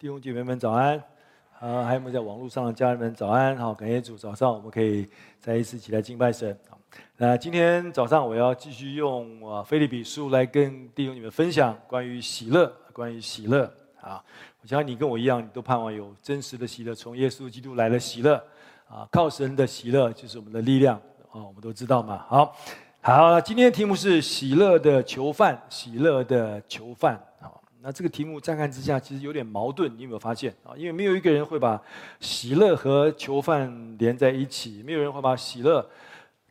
弟兄姐妹们早安，啊，还有我们在网络上的家人们早安，好，感谢主，早上我们可以再一次起来敬拜神。那今天早上我要继续用啊腓立比书来跟弟兄你们分享关于喜乐，关于喜乐啊，我相信你跟我一样，你都盼望有真实的喜乐，从耶稣基督来的喜乐啊，靠神的喜乐就是我们的力量啊，我们都知道嘛。好，好，今天的题目是喜乐的囚犯，喜乐的囚犯。那这个题目乍看之下其实有点矛盾，你有没有发现啊？因为没有一个人会把喜乐和囚犯连在一起，没有人会把喜乐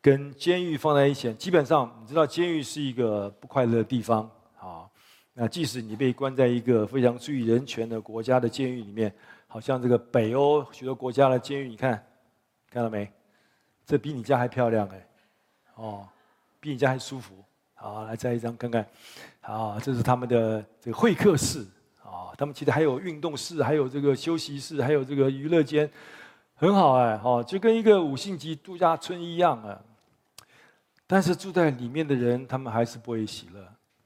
跟监狱放在一起。基本上，你知道监狱是一个不快乐的地方啊。那即使你被关在一个非常注意人权的国家的监狱里面，好像这个北欧许多国家的监狱，你看看到没？这比你家还漂亮哎，哦，比你家还舒服。好，来再一张看看。好，这是他们的这个会客室啊。他们其实还有运动室，还有这个休息室，还有这个娱乐间，很好哎。好，就跟一个五星级度假村一样啊。但是住在里面的人，他们还是不会喜乐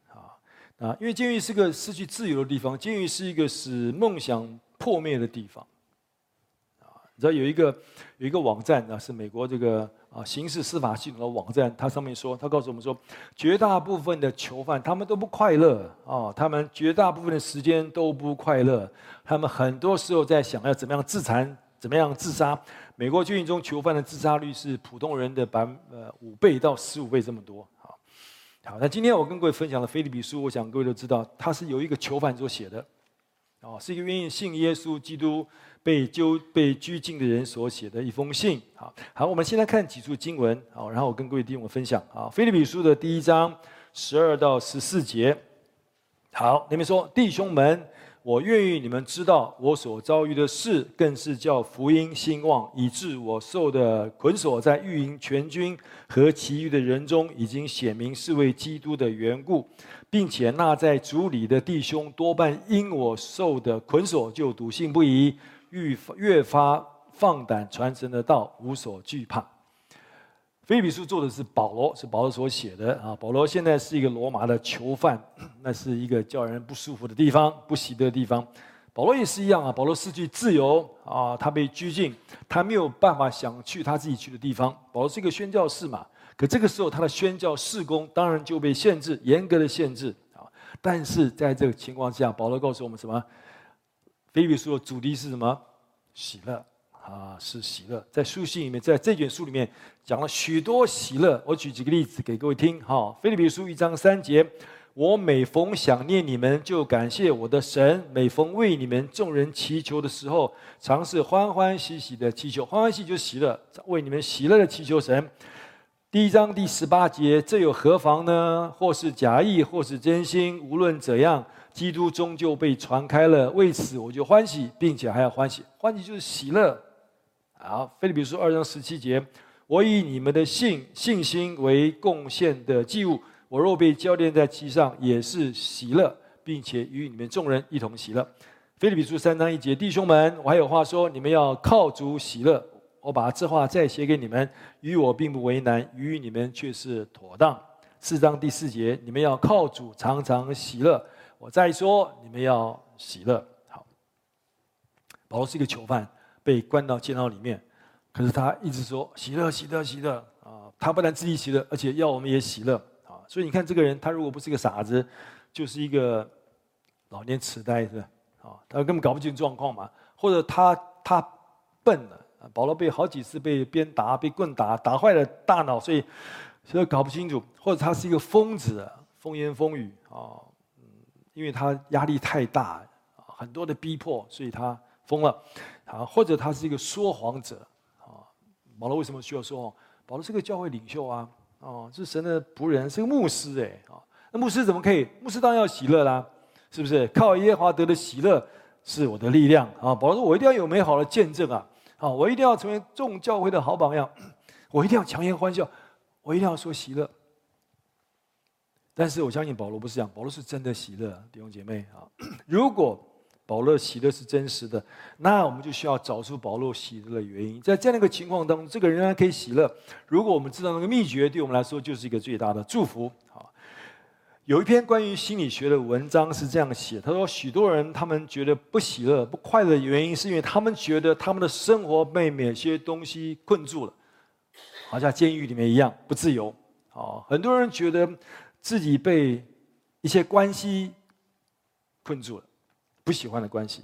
啊。啊，因为监狱是个失去自由的地方，监狱是一个使梦想破灭的地方。啊，你知道有一个有一个网站啊，是美国这个。啊，刑事司法系统的网站，它上面说，它告诉我们说，绝大部分的囚犯他们都不快乐啊，他们绝大部分的时间都不快乐，他们很多时候在想要怎么样自残，怎么样自杀。美国监狱中囚犯的自杀率是普通人的百呃五倍到十五倍这么多。好，好，那今天我跟各位分享的菲利比书，我想各位都知道，它是由一个囚犯所写的，哦，是一个愿意信耶稣基督。被囚被拘禁的人所写的一封信。好，好，我们先来看几处经文。好，然后我跟各位弟兄们分享。啊，腓立比书的第一章十二到十四节。好，里面说：弟兄们，我愿意你们知道我所遭遇的事，更是叫福音兴旺，以致我受的捆锁，在御营全军和其余的人中，已经显明是为基督的缘故，并且那在主里的弟兄多半因我受的捆锁，就笃信不疑。愈越发放胆传神的道，无所惧怕。腓立比书做的是保罗，是保罗所写的啊。保罗现在是一个罗马的囚犯，那是一个叫人不舒服的地方，不喜的地方。保罗也是一样啊，保罗失去自由啊，他被拘禁，他没有办法想去他自己去的地方。保罗是一个宣教士嘛，可这个时候他的宣教事工当然就被限制，严格的限制啊。但是在这个情况下，保罗告诉我们什么？腓立比书的主题是什么？喜乐啊，是喜乐。在书信里面，在这卷书里面讲了许多喜乐。我举几个例子给各位听。哈，腓立比书一章三节：我每逢想念你们，就感谢我的神；每逢为你们众人祈求的时候，尝试欢欢喜喜的祈求。欢欢喜就喜乐，为你们喜乐的祈求神。第一章第十八节：这又何妨呢？或是假意，或是真心，无论怎样。基督终究被传开了，为此我就欢喜，并且还要欢喜。欢喜就是喜乐。好，腓立比书二章十七节：我以你们的信信心为贡献的祭物，我若被交奠在其上，也是喜乐，并且与你们众人一同喜乐。腓立比书三章一节：弟兄们，我还有话说，你们要靠主喜乐。我把这话再写给你们，与我并不为难，与你们却是妥当。四章第四节：你们要靠主常常喜乐。我再说，你们要喜乐。好，保罗是一个囚犯，被关到监牢里面，可是他一直说喜乐、喜乐、喜乐啊！他不但自己喜乐，而且要我们也喜乐啊！所以你看，这个人他如果不是个傻子，就是一个老年痴呆是吧？啊，他根本搞不清状况嘛，或者他他笨了。保罗被好几次被鞭打、被棍打，打坏了大脑，所以所以搞不清楚，或者他是一个疯子，风言风语啊。因为他压力太大，很多的逼迫，所以他疯了，啊，或者他是一个说谎者，啊，保罗为什么需要说谎？保罗是个教会领袖啊，哦，是神的仆人，是个牧师，哎，啊，那牧师怎么可以？牧师当然要喜乐啦，是不是？靠耶和华得的喜乐是我的力量啊！保罗说：“我一定要有美好的见证啊，啊，我一定要成为众教会的好榜样，我一定要强颜欢笑，我一定要说喜乐。”但是我相信保罗不是这样，保罗是真的喜乐，弟兄姐妹啊。如果保罗喜乐是真实的，那我们就需要找出保罗喜乐的原因。在这样的一个情况当中，这个人仍然可以喜乐。如果我们知道那个秘诀，对我们来说就是一个最大的祝福啊。有一篇关于心理学的文章是这样写，他说许多人他们觉得不喜乐、不快乐的原因，是因为他们觉得他们的生活被某些东西困住了，好像监狱里面一样不自由。啊，很多人觉得自己被一些关系困住了，不喜欢的关系，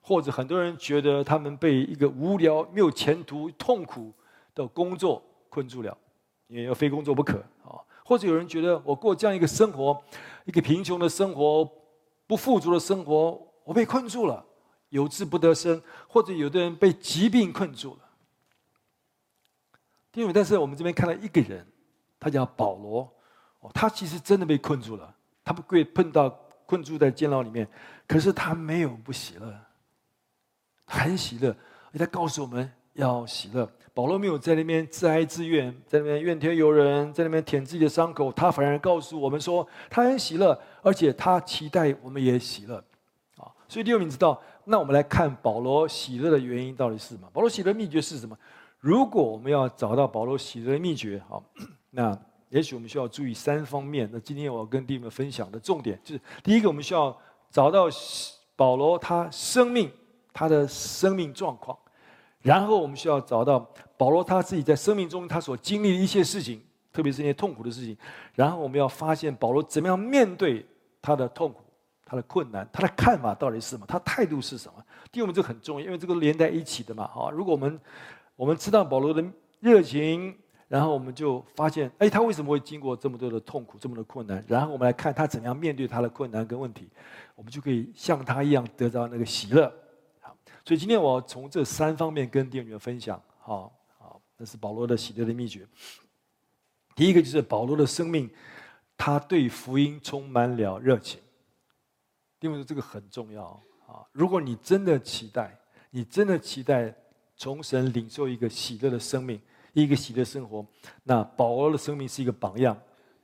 或者很多人觉得他们被一个无聊、没有前途、痛苦的工作困住了，因为要非工作不可啊。或者有人觉得我过这样一个生活，一个贫穷的生活，不富足的生活，我被困住了，有志不得伸；或者有的人被疾病困住了。因为但是我们这边看到一个人。他叫保罗，哦，他其实真的被困住了，他不会碰到困住在监牢里面，可是他没有不喜乐，很喜乐，他告诉我们要喜乐。保罗没有在那边自哀自怨，在那边怨天尤人，在那边舔自己的伤口，他反而告诉我们说他很喜乐，而且他期待我们也喜乐，啊，所以弟兄们知道，那我们来看保罗喜乐的原因到底是什么？保罗喜乐的秘诀是什么？如果我们要找到保罗喜乐的秘诀，好。那也许我们需要注意三方面。那今天我要跟弟兄们分享的重点就是：第一个，我们需要找到保罗他生命他的生命状况；然后我们需要找到保罗他自己在生命中他所经历的一些事情，特别是那些痛苦的事情；然后我们要发现保罗怎么样面对他的痛苦、他的困难，他的看法到底是什么，他态度是什么。第二，我们这个很重要，因为这个连在一起的嘛。好，如果我们我们知道保罗的热情。然后我们就发现，哎，他为什么会经过这么多的痛苦、这么多困难？然后我们来看他怎样面对他的困难跟问题，我们就可以像他一样得到那个喜乐。所以今天我要从这三方面跟弟兄们分享。好，好，那是保罗的喜乐的秘诀。第一个就是保罗的生命，他对福音充满了热情。因为这个很重要啊！如果你真的期待，你真的期待从神领受一个喜乐的生命。一个喜乐生活，那保罗的生命是一个榜样。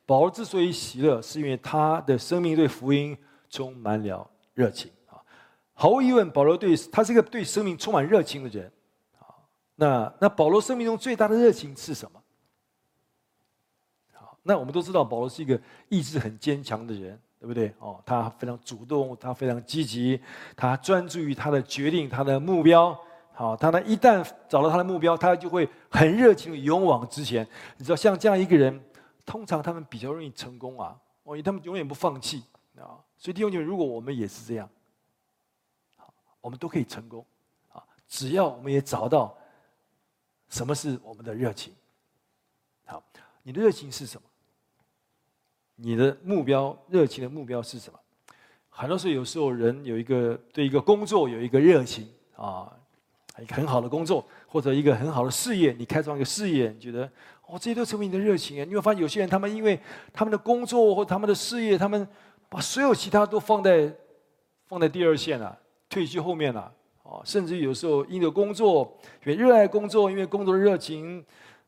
保罗之所以喜乐，是因为他的生命对福音充满了热情。毫无疑问，保罗对他是一个对生命充满热情的人啊。那那保罗生命中最大的热情是什么？好，那我们都知道，保罗是一个意志很坚强的人，对不对？哦，他非常主动，他非常积极，他专注于他的决定，他的目标。好，他呢，一旦找到他的目标，他就会很热情的勇往直前。你知道，像这样一个人，通常他们比较容易成功啊，因为他们永远不放弃啊。所以弟兄姐妹，如果我们也是这样，我们都可以成功啊。只要我们也找到什么是我们的热情。好，你的热情是什么？你的目标，热情的目标是什么？很多时候，有时候人有一个对一个工作有一个热情啊。一个很好的工作，或者一个很好的事业，你开创一个事业，你觉得哦，这些都成为你的热情啊！你会发现有些人，他们因为他们的工作或他们的事业，他们把所有其他都放在放在第二线了，退居后面了。哦，甚至有时候因为工作，因为热爱工作，因为工作的热情，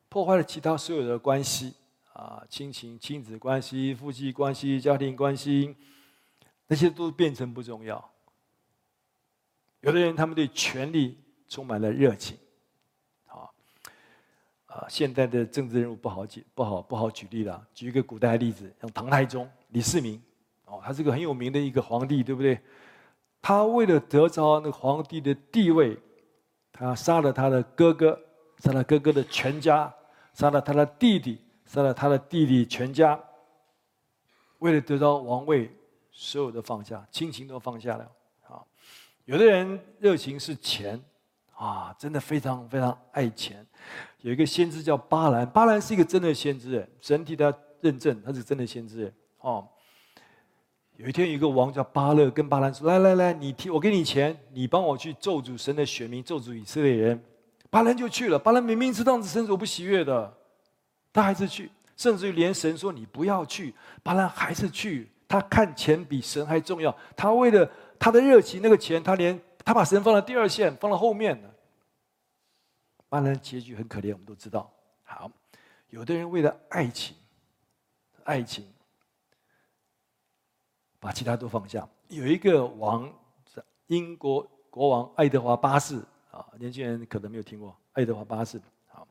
破坏了其他所有的关系啊，亲情、亲子关系、夫妻关系、家庭关系，那些都变成不重要。有的人，他们对权力。充满了热情，好，啊，现代的政治人物不好举，不好不好举例了。举一个古代的例子，像唐太宗李世民，哦，他是个很有名的一个皇帝，对不对？他为了得着那个皇帝的地位，他杀了他的哥哥，杀了哥哥的全家，杀了他的弟弟，杀了他的弟弟全家。为了得到王位，所有的放下，亲情都放下了。啊，有的人热情是钱。啊，真的非常非常爱钱。有一个先知叫巴兰，巴兰是一个真的先知哎，神替他认证他是真的先知哎。哦，有一天有一个王叫巴勒，跟巴兰说：“来来来，你替我给你钱，你帮我去咒诅神的选民，咒诅以色列人。”巴兰就去了。巴兰明明知道是神所不喜悦的，他还是去，甚至于连神说你不要去，巴兰还是去。他看钱比神还重要，他为了他的热情，那个钱他连。他把神放在第二线，放到后面了。巴兰结局很可怜，我们都知道。好，有的人为了爱情，爱情把其他都放下。有一个王，英国国王爱德华八世啊，年轻人可能没有听过爱德华八世。啊，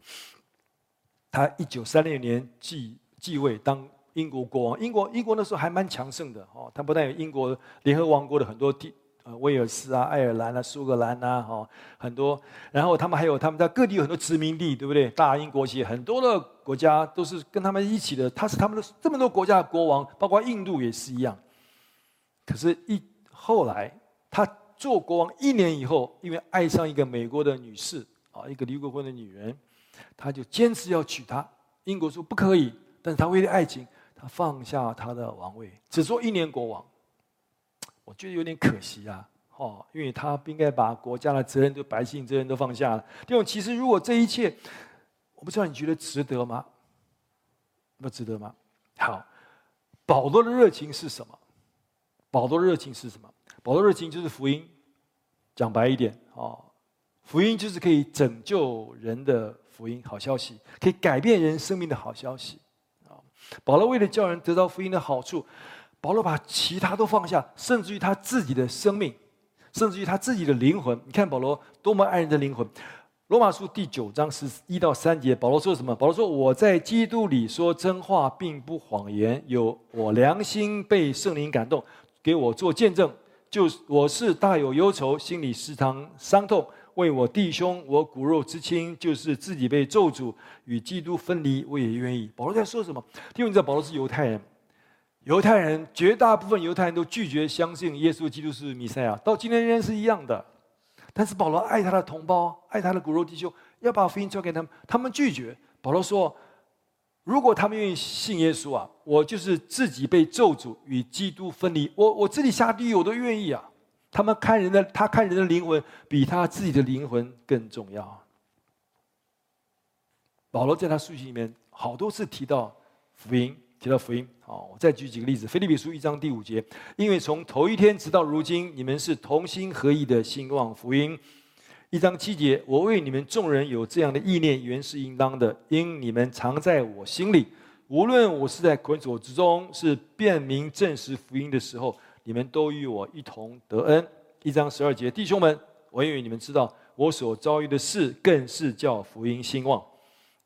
他一九三六年继继位当英国国王。英国英国那时候还蛮强盛的哦，他不但有英国联合王国的很多地。呃，威尔斯啊，爱尔兰啊，苏格兰啊，哈，很多。然后他们还有他们在各地有很多殖民地，对不对？大英国协很多的国家都是跟他们一起的。他是他们的这么多国家的国王，包括印度也是一样。可是，一后来他做国王一年以后，因为爱上一个美国的女士啊，一个离过婚的女人，他就坚持要娶她。英国说不可以，但是他为了爱情，他放下他的王位，只做一年国王。我觉得有点可惜啊，哦，因为他不应该把国家的责任、对百姓责任都放下了。第二，其实如果这一切，我不知道你觉得值得吗？不值得吗？好，保罗的热情是什么？保罗的热情是什么？保罗热情就是福音。讲白一点，哦，福音就是可以拯救人的福音，好消息，可以改变人生命的好消息。啊，保罗为了叫人得到福音的好处。保罗把其他都放下，甚至于他自己的生命，甚至于他自己的灵魂。你看保罗多么爱人的灵魂。罗马书第九章十一到三节，保罗说什么？保罗说：“我在基督里说真话，并不谎言。有我良心被圣灵感动，给我做见证。就是我是大有忧愁，心里时常伤痛，为我弟兄，我骨肉之亲，就是自己被咒诅与基督分离，我也愿意。”保罗在说什么？因为你知道保罗是犹太人。犹太人绝大部分犹太人都拒绝相信耶稣基督是弥赛亚，到今天仍然是一样的。但是保罗爱他的同胞，爱他的骨肉弟兄，要把福音交给他们，他们拒绝。保罗说：“如果他们愿意信耶稣啊，我就是自己被咒诅与基督分离，我我自己下地狱我都愿意啊。”他们看人的，他看人的灵魂比他自己的灵魂更重要。保罗在他书信里面好多次提到福音。提到福音，好，我再举几个例子。腓立比书一章第五节，因为从头一天直到如今，你们是同心合意的兴旺福音。一章七节，我为你们众人有这样的意念，原是应当的，因你们常在我心里。无论我是在捆锁之中，是辩明证实福音的时候，你们都与我一同得恩。一章十二节，弟兄们，我愿意你们知道，我所遭遇的事，更是叫福音兴旺。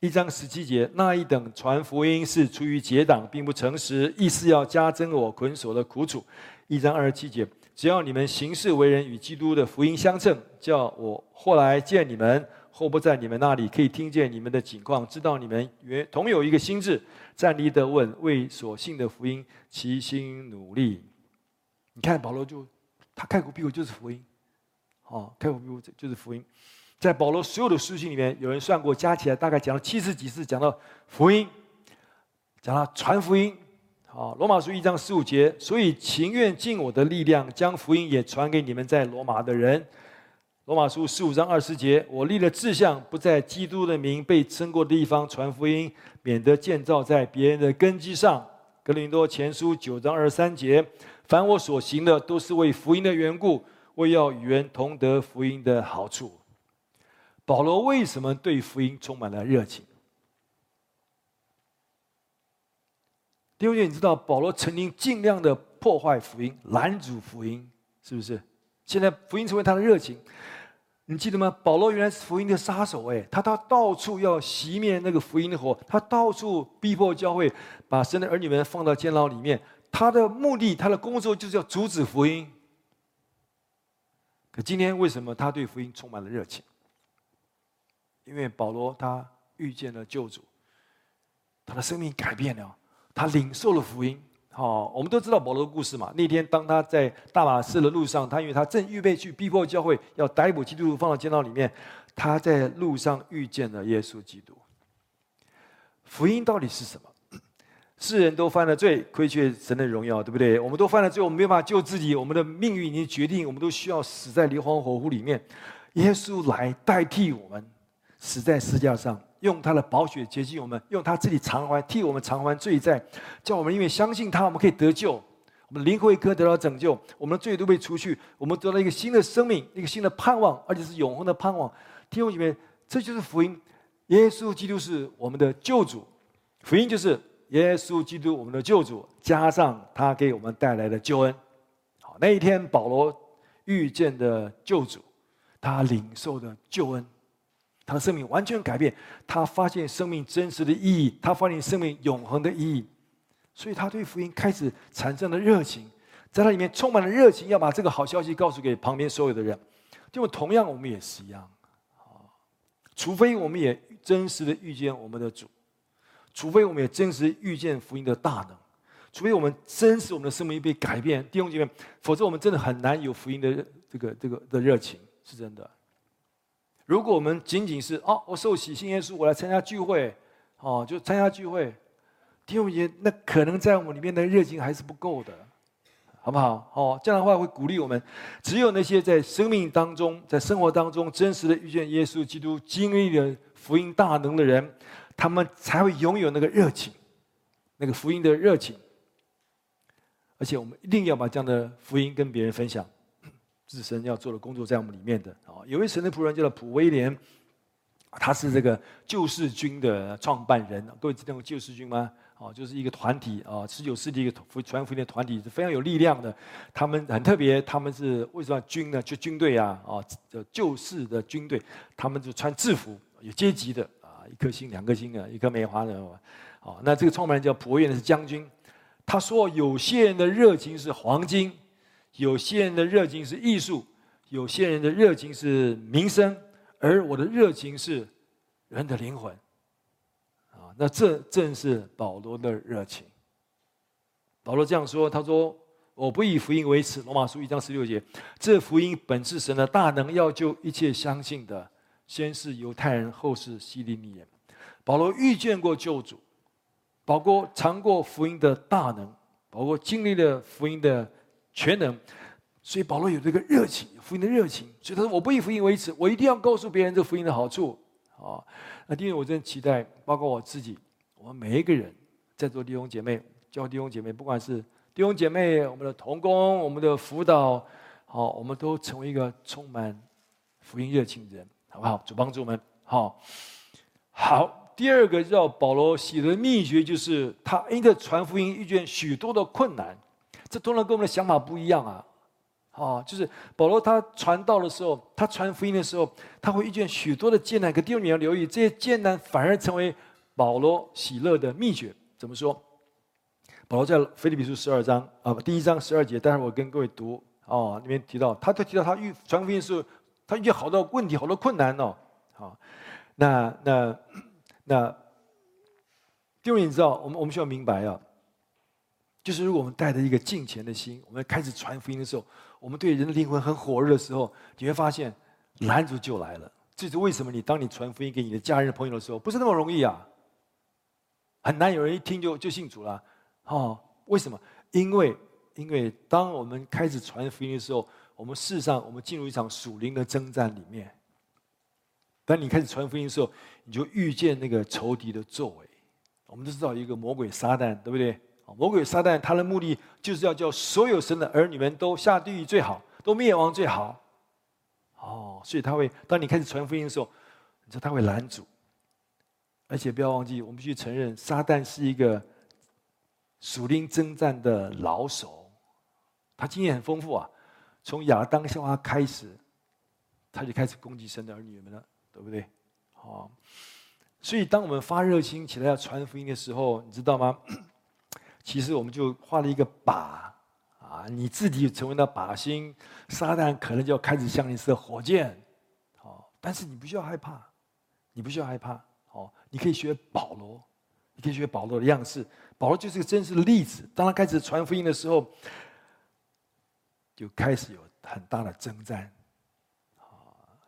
一章十七节，那一等传福音是出于结党，并不诚实，意思要加增我捆锁的苦楚。一章二十七节，只要你们行事为人与基督的福音相称，叫我或来见你们，或不在你们那里，可以听见你们的景况，知道你们原同有一个心智，站立得稳，为所信的福音齐心努力。你看保罗就他开口闭口就是福音，好，开口闭口就是福音。在保罗所有的书信里面，有人算过，加起来大概讲了七十几次，讲到福音，讲到传福音。好，罗马书一章十五节，所以情愿尽我的力量，将福音也传给你们在罗马的人。罗马书十五章二十节，我立了志向，不在基督的名被称过的地方传福音，免得建造在别人的根基上。格林多前书九章二十三节，凡我所行的，都是为福音的缘故，为要与人同得福音的好处。保罗为什么对福音充满了热情？弟兄姐妹，你知道保罗曾经尽量的破坏福音、拦阻福音，是不是？现在福音成为他的热情，你记得吗？保罗原来是福音的杀手，哎，他他到处要熄灭那个福音的火，他到处逼迫教会，把神的儿女们放到监牢里面。他的目的，他的工作就是要阻止福音。可今天为什么他对福音充满了热情？因为保罗他遇见了救主，他的生命改变了，他领受了福音。好，我们都知道保罗的故事嘛。那天当他在大马士的路上，他因为他正预备去逼迫教会，要逮捕基督徒放到监牢里面，他在路上遇见了耶稣基督。福音到底是什么？世人都犯了罪，亏缺神的荣耀，对不对？我们都犯了罪，我们没法救自己，我们的命运已经决定，我们都需要死在硫磺火湖里面。耶稣来代替我们。死在十字架上，用他的宝血洁净我们，用他自己偿还替我们偿还罪债，叫我们因为相信他，我们可以得救，我们灵魂可以得到拯救，我们的罪都被除去，我们得到一个新的生命，一个新的盼望，而且是永恒的盼望。弟兄姐妹，这就是福音。耶稣基督是我们的救主，福音就是耶稣基督我们的救主，加上他给我们带来的救恩。好，那一天保罗遇见的救主，他领受的救恩。他的生命完全改变，他发现生命真实的意义，他发现生命永恒的意义。所以他对福音开始产生了热情，在他里面充满了热情，要把这个好消息告诉给旁边所有的人。就同样，我们也是一样，啊除非我们也真实的遇见我们的主，除非我们也真实遇见福音的大能，除非我们真实我们的生命被改变，弟兄姐妹，否则我们真的很难有福音的这个这个的热情，是真的。如果我们仅仅是哦，我受洗信耶稣，我来参加聚会，哦，就参加聚会，弟兄姐，那可能在我们里面的热情还是不够的，好不好？哦，这样的话会鼓励我们，只有那些在生命当中、在生活当中真实的遇见耶稣基督、经历了福音大能的人，他们才会拥有那个热情，那个福音的热情。而且我们一定要把这样的福音跟别人分享。自身要做的工作在我们里面的啊，有位神的仆人叫做普威廉，他是这个救世军的创办人。各位知道救世军吗？哦，就是一个团体啊，十九世纪一个传福音的团体，是非常有力量的。他们很特别，他们是为什么军呢？就军队啊，啊，救世的军队，他们就穿制服，有阶级的啊，一颗星、两颗星啊，一颗梅花的。哦，那这个创办人叫普威廉是将军，他说有些人的热情是黄金。有些人的热情是艺术，有些人的热情是名声，而我的热情是人的灵魂。啊，那这正是保罗的热情。保罗这样说：“他说，我不以福音为耻。”罗马书一章十六节，这福音本是神的大能，要救一切相信的，先是犹太人，后是希利尼人。保罗遇见过救主，保罗尝过福音的大能，保罗经历了福音的。全能，所以保罗有这个热情，福音的热情。所以他说：“我不以福音为耻，我一定要告诉别人这福音的好处。”啊，那因为我真的期待，包括我自己，我们每一个人在座弟兄姐妹、教弟兄姐妹，不管是弟兄姐妹、我们的同工、我们的辅导，好，我们都成为一个充满福音热情的人，好不好？主帮助我们。好，好。第二个叫保罗喜的秘诀，就是他因着传福音遇见许多的困难。这当然跟我们的想法不一样啊！哦，就是保罗他传道的时候，他传福音的时候，他会遇见许多的艰难。可弟兄你要留意，这些艰难反而成为保罗喜乐的秘诀。怎么说？保罗在腓立比书十二章啊，第一章十二节，待会我跟各位读哦，里面提到，他就提到他遇传福音的时候，他遇见好多问题，好多困难哦。好，那那那弟兄你知道，我们我们需要明白啊。就是如果我们带着一个敬虔的心，我们开始传福音的时候，我们对人的灵魂很火热的时候，你会发现拦阻就来了。这是为什么？你当你传福音给你的家人朋友的时候，不是那么容易啊，很难有人一听就就信主了。哦，为什么？因为因为当我们开始传福音的时候，我们事实上我们进入一场属灵的征战里面。当你开始传福音的时候，你就遇见那个仇敌的作为。我们都知道一个魔鬼撒旦，对不对？魔鬼撒旦，他的目的就是要叫所有神的儿女们都下地狱最好，都灭亡最好。哦，所以他会，当你开始传福音的时候，你知道他会拦阻。而且不要忘记，我们必须承认，撒旦是一个属灵征战的老手，他经验很丰富啊。从亚当夏娃开始，他就开始攻击神的儿女们了，对不对？好，所以当我们发热心起来要传福音的时候，你知道吗？其实我们就画了一个靶，啊，你自己成为了靶心，撒旦可能就要开始向你射火箭，哦，但是你不需要害怕，你不需要害怕，哦，你可以学保罗，你可以学保罗的样式，保罗就是个真实的例子。当他开始传福音的时候，就开始有很大的征战，啊，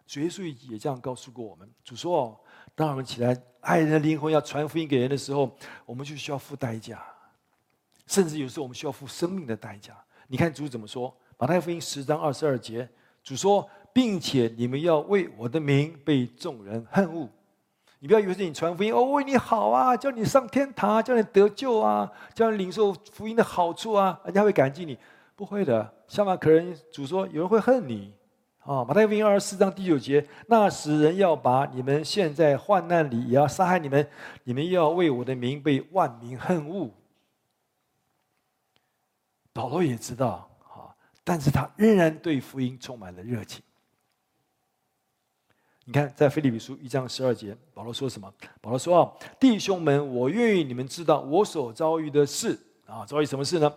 主耶稣也这样告诉过我们，主说哦，当我们起来爱人的灵魂要传福音给人的时候，我们就需要付代价。甚至有时候我们需要付生命的代价。你看主怎么说？马太福音十章二十二节，主说，并且你们要为我的名被众人恨恶。你不要以为是你传福音哦，为你好啊，叫你上天堂，叫你得救啊，叫你领受福音的好处啊，人家会感激你。不会的，相反，可能主说有人会恨你。啊，马太福音二十四章第九节，那时人要把你们陷在患难里，也要杀害你们，你们要为我的名被万民恨恶。保罗也知道，哈，但是他仍然对福音充满了热情。你看，在腓立比书一章十二节，保罗说什么？保罗说：“啊，弟兄们，我愿意你们知道我所遭遇的事啊，遭遇什么事呢？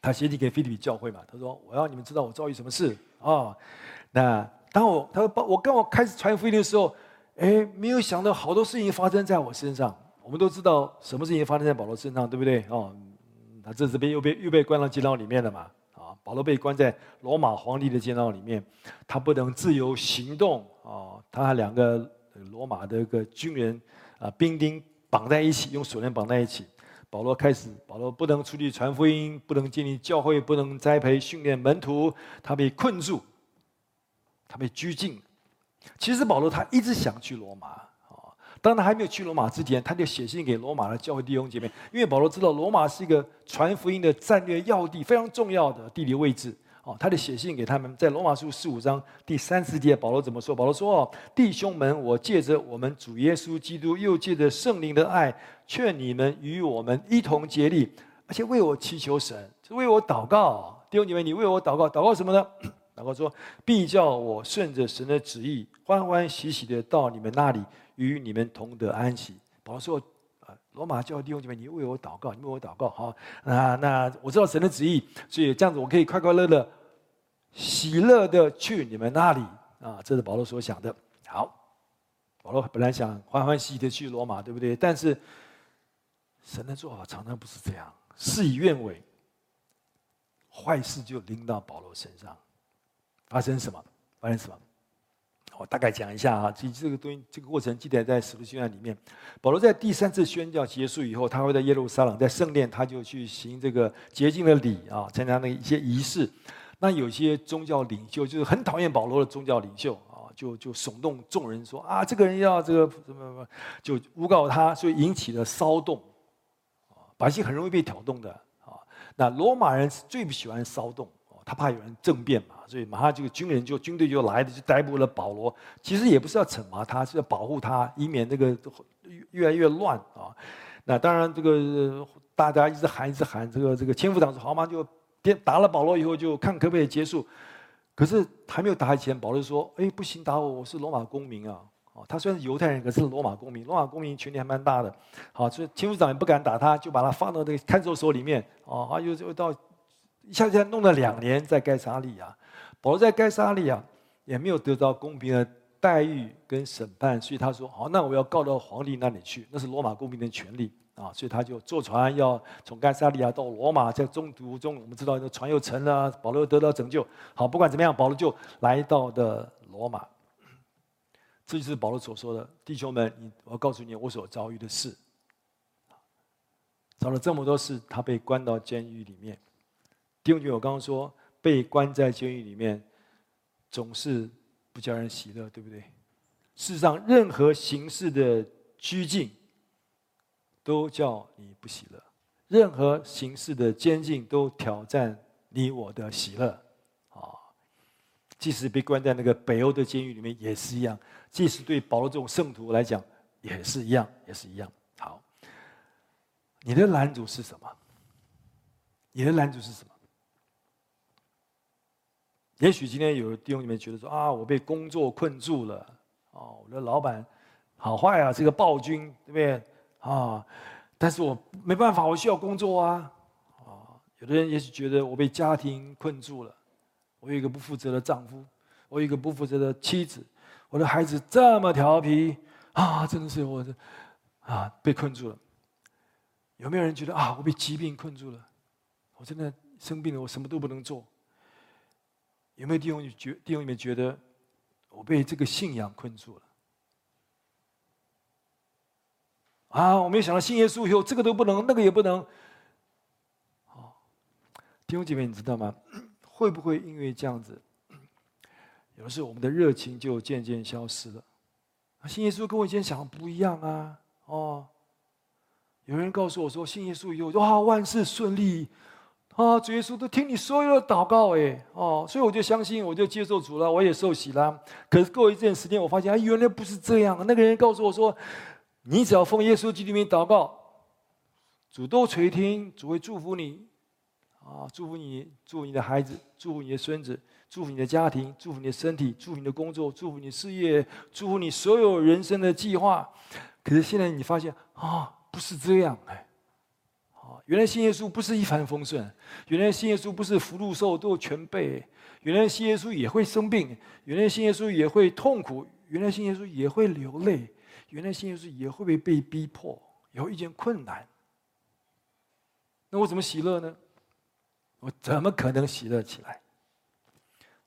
他写信给腓立比教会嘛，他说：“我要你们知道我遭遇什么事啊。”那当我他说我刚我开始传福音的时候，哎，没有想到好多事情发生在我身上。我们都知道什么事情发生在保罗身上，对不对？哦，他这次被又被又被关到监牢里面了嘛。啊，保罗被关在罗马皇帝的监牢里面，他不能自由行动啊。他和两个罗马的一个军人啊兵丁绑在一起，用锁链绑在一起。保罗开始，保罗不能出去传福音，不能建立教会，不能栽培训练门徒，他被困住，他被拘禁。其实保罗他一直想去罗马，当他还没有去罗马之前，他就写信给罗马的教会弟兄姐妹，因为保罗知道罗马是一个传福音的战略要地，非常重要的地理位置。哦，他就写信给他们，在罗马书十五章第三十节，保罗怎么说？保罗说：“哦，弟兄们，我借着我们主耶稣基督，又借着圣灵的爱，劝你们与我们一同竭力，而且为我祈求神，就为我祷告。弟兄姐妹，你为我祷告，祷告什么呢？祷告说，必叫我顺着神的旨意，欢欢喜喜的到你们那里，与你们同得安息。”保罗说。啊罗马教会弟兄姐妹，你为我祷告，你为我祷告，好，那那我知道神的旨意，所以这样子我可以快快乐乐、喜乐的去你们那里啊，这是保罗所想的。好，保罗本来想欢欢喜喜的去罗马，对不对？但是神的做法常常不是这样，事与愿违，坏事就临到保罗身上，发生什么？发生什么？我大概讲一下啊，这这个东西，这个过程记载在《使徒行传》里面。保罗在第三次宣教结束以后，他会在耶路撒冷，在圣殿，他就去行这个洁净的礼啊，参加那一些仪式。那有些宗教领袖就是很讨厌保罗的宗教领袖啊，就就耸动众人说啊，这个人要这个什么什么，就诬告他，所以引起了骚动。百姓很容易被挑动的啊。那罗马人是最不喜欢骚动。他怕有人政变嘛，所以马上这个军人就军队就来了，就逮捕了保罗。其实也不是要惩罚他，是要保护他，以免这个越来越乱啊。那当然，这个大家一直喊，一直喊，这个这个千夫长说好嘛，就打了保罗以后就看可不可以结束。可是还没有打以前，保罗说：“哎，不行，打我，我是罗马公民啊。”哦，他虽然是犹太人，可是罗马公民，罗马公民权力还蛮大的。好，所以千夫长也不敢打他，就把他放到那个看守所里面。哦，啊，又又到。一下子弄了两年在盖沙利亚，保罗在盖沙利亚也没有得到公平的待遇跟审判，所以他说：“好，那我要告到皇帝那里去，那是罗马公民的权利啊。”所以他就坐船要从盖沙利亚到罗马，在中途中我们知道那船又沉了，保罗又得到拯救。好，不管怎么样，保罗就来到的罗马。这就是保罗所说的：“弟兄们，你我要告诉你我所遭遇的事。”遭了这么多事，他被关到监狱里面。弟兄姐妹，我刚刚说被关在监狱里面，总是不叫人喜乐，对不对？事实上，任何形式的拘禁都叫你不喜乐；任何形式的监禁都挑战你我的喜乐。啊，即使被关在那个北欧的监狱里面也是一样；即使对保罗这种圣徒来讲也是一样，也是一样。好，你的拦阻是什么？你的拦阻是什么？也许今天有弟兄姐妹觉得说啊，我被工作困住了，哦，我的老板好坏啊，是个暴君，对不对？啊，但是我没办法，我需要工作啊，啊，有的人也许觉得我被家庭困住了，我有一个不负责的丈夫，我有一个不负责的妻子，我的孩子这么调皮，啊，真的是我的啊，被困住了。有没有人觉得啊，我被疾病困住了，我真的生病了，我什么都不能做？有没有弟兄觉弟兄里面觉得我被这个信仰困住了？啊，我没有想到信耶稣以后，这个都不能，那个也不能。好，弟兄姐妹，你知道吗？会不会因为这样子，有的时候我们的热情就渐渐消失了？信耶稣跟我以前想的不一样啊！哦，有人告诉我说，信耶稣以后，哇，万事顺利。啊，主耶稣都听你所有的祷告，哎，哦，所以我就相信，我就接受主了，我也受洗了。可是过一阵时间，我发现，哎，原来不是这样。那个人告诉我说，你只要奉耶稣基督名祷告，主都垂听，主会祝福你，啊，祝福你，祝福你的孩子，祝福你的孙子，祝福你的家庭，祝福你的身体，祝福你的工作，祝福你事业，祝福你所有人生的计划。可是现在你发现，啊，不是这样，哎。原来信耶稣不是一帆风顺，原来信耶稣不是福禄寿都全备，原来信耶稣也会生病，原来信耶稣也会痛苦，原来信耶稣也会流泪，原来信耶稣也会被被逼迫，也会遇见困难。那我怎么喜乐呢？我怎么可能喜乐起来？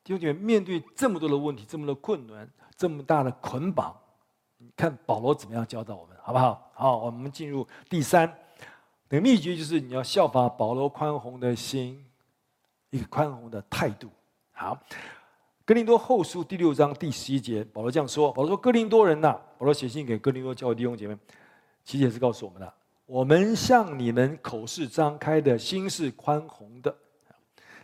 弟兄姐妹，面对这么多的问题，这么多困难，这么大的捆绑，你看保罗怎么样教导我们，好不好？好，我们进入第三。那个秘诀就是你要效法保罗宽宏的心，一个宽宏的态度。好，哥林多后书第六章第十一节，保罗这样说：“保罗说，哥林多人呐，保罗写信给哥林多教会弟兄姐妹，其实也是告诉我们的，我们向你们口是张开的心是宽宏的。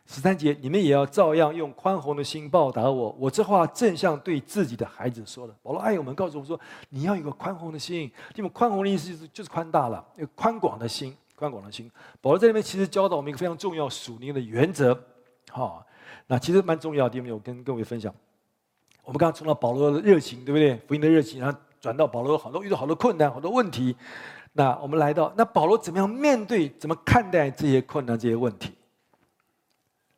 十三节，你们也要照样用宽宏的心报答我。我这话正像对自己的孩子说的。保罗爱我们，告诉我说，你要有个宽宏的心。因为宽宏的意思就是就是宽大了，宽广的心。”宽广的心，保罗在这里面其实教导我们一个非常重要属灵的原则，好，那其实蛮重要的，有没有跟各位分享？我们刚刚从了保罗的热情，对不对？福音的热情，然后转到保罗好多遇到好多困难、好多问题，那我们来到那保罗怎么样面对、怎么看待这些困难、这些问题？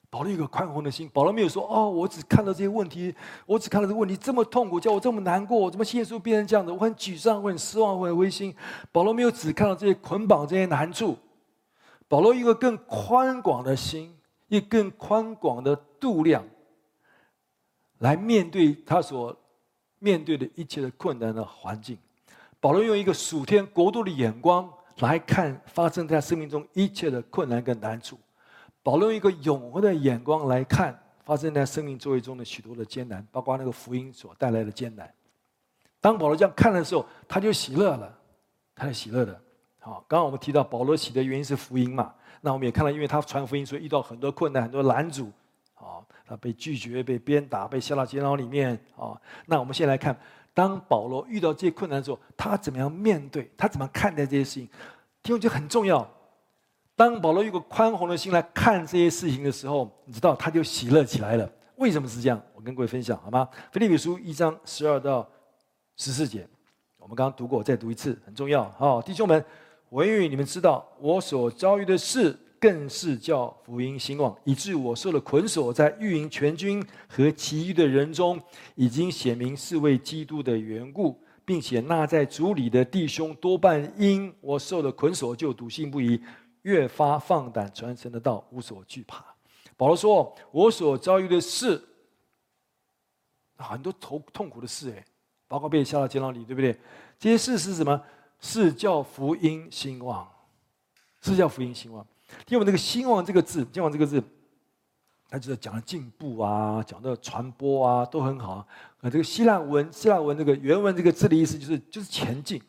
保罗有个宽宏的心，保罗没有说：“哦，我只看到这些问题，我只看到这个问题这么痛苦，叫我这么难过，怎么耶稣变成这样子？我很沮丧，我很失望，我很灰心。”保罗没有只看到这些捆绑、这些难处，保罗一个更宽广的心，一更宽广的度量，来面对他所面对的一切的困难的环境。保罗用一个属天国度的眼光来看发生在生命中一切的困难跟难处。保罗用一个永恒的眼光来看发生在生命周围中的许多的艰难，包括那个福音所带来的艰难。当保罗这样看的时候，他就喜乐了，他是喜乐的。好，刚刚我们提到保罗喜的原因是福音嘛？那我们也看到，因为他传福音，所以遇到很多困难、很多拦阻。啊，他被拒绝、被鞭打、被下到监牢里面。啊，那我们先来看，当保罗遇到这些困难的时候，他怎么样面对？他怎么看待这些事情？因为这很重要。当保罗用个宽宏的心来看这些事情的时候，你知道他就喜乐起来了。为什么是这样？我跟各位分享好吗？腓立比书一章十二到十四节，我们刚刚读过，再读一次，很重要。好，弟兄们，我愿意你们知道，我所遭遇的事，更是叫福音兴旺，以致我受了捆锁，在御营全军和其余的人中，已经显明是为基督的缘故，并且那在主里的弟兄多半因我受了捆锁，就笃信不疑。越发放胆传神的道，无所惧怕。保罗说：“我所遭遇的事，很多痛痛苦的事，哎，包括被下到监牢里，对不对？这些事是什么？是叫福音兴旺，是叫福音兴旺。因为那个‘兴旺’这个字，‘兴旺’这个字，他就是讲的进步啊，讲的传播啊，都很好。啊，这个希腊文，希腊文这个原文这个字的意思就是就是前进，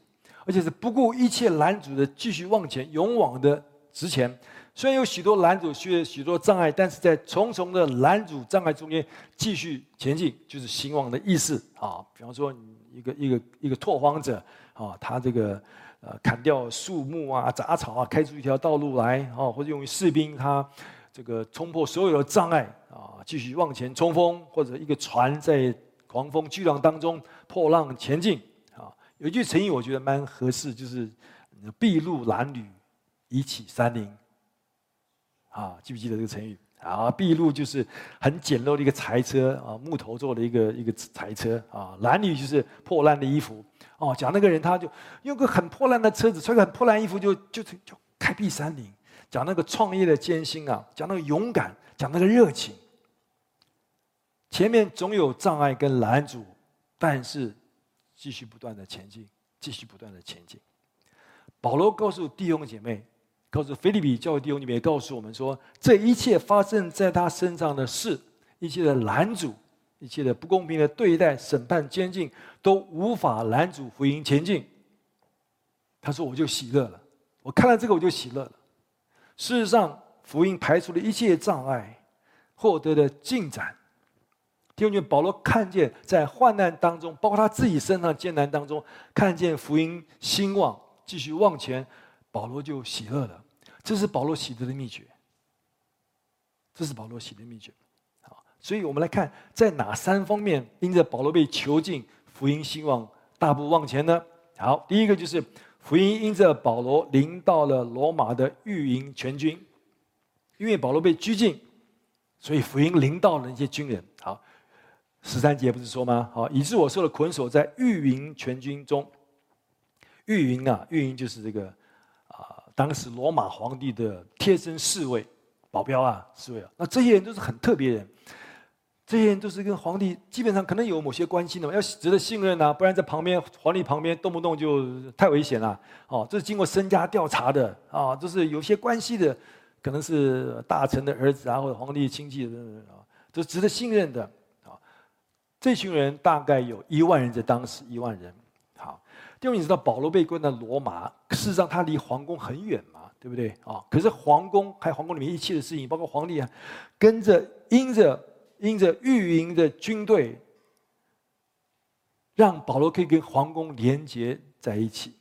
而且是不顾一切拦阻的继续往前，勇往的。”之前虽然有许多拦阻，许多障碍，但是在重重的拦阻障碍中间继续前进，就是兴旺的意思啊。比方说，一个一个一个拓荒者啊，他这个呃砍掉树木啊、杂草啊，开出一条道路来啊，或者用于士兵他这个冲破所有的障碍啊，继续往前冲锋，或者一个船在狂风巨浪当中破浪前进啊。有一句成语我觉得蛮合适，就是筚路蓝缕。一起三年，啊，记不记得这个成语？啊，筚路就是很简陋的一个柴车啊，木头做的一个一个柴车啊。褴褛就是破烂的衣服哦。讲那个人，他就用个很破烂的车子，穿个很破烂衣服就，就就开辟山林。讲那个创业的艰辛啊，讲那个勇敢，讲那个热情。前面总有障碍跟拦阻，但是继续不断的前进，继续不断的前进。保罗告诉弟兄姐妹。告诉腓利比教会弟兄里面，告诉我们说，这一切发生在他身上的事，一切的拦阻，一切的不公平的对待、审判、监禁，都无法拦阻福音前进。他说：“我就喜乐了，我看到这个我就喜乐了。”事实上，福音排除了一切障碍，获得了进展。弟兄们，保罗看见在患难当中，包括他自己身上艰难当中，看见福音兴旺，继续往前。保罗就喜乐了，这是保罗喜乐的秘诀。这是保罗喜乐的秘诀。好，所以我们来看，在哪三方面，因着保罗被囚禁，福音兴旺，大步往前呢？好，第一个就是福音因着保罗临到了罗马的御营全军，因为保罗被拘禁，所以福音临到了那些军人。好，十三节不是说吗？好，以致我受了捆锁在御营全军中。御营啊，御营就是这个，当时罗马皇帝的贴身侍卫、保镖啊，侍卫啊。那这些人都是很特别人。这些人都是跟皇帝基本上可能有某些关系的，要值得信任呐、不然在旁边皇帝旁边动不动就太危险了。哦，这是经过身家调查的啊，就是有些关系的，可能是大臣的儿子啊，或者皇帝亲戚的啊，都值得信任的啊。这群人大概有一万人，在当时一万人。好，第二，你知道保罗被关在罗马，事实上他离皇宫很远嘛，对不对啊？可是皇宫还有皇宫里面一切的事情，包括皇帝啊，跟着因着。因着御营的军队，让保罗可以跟皇宫连接在一起。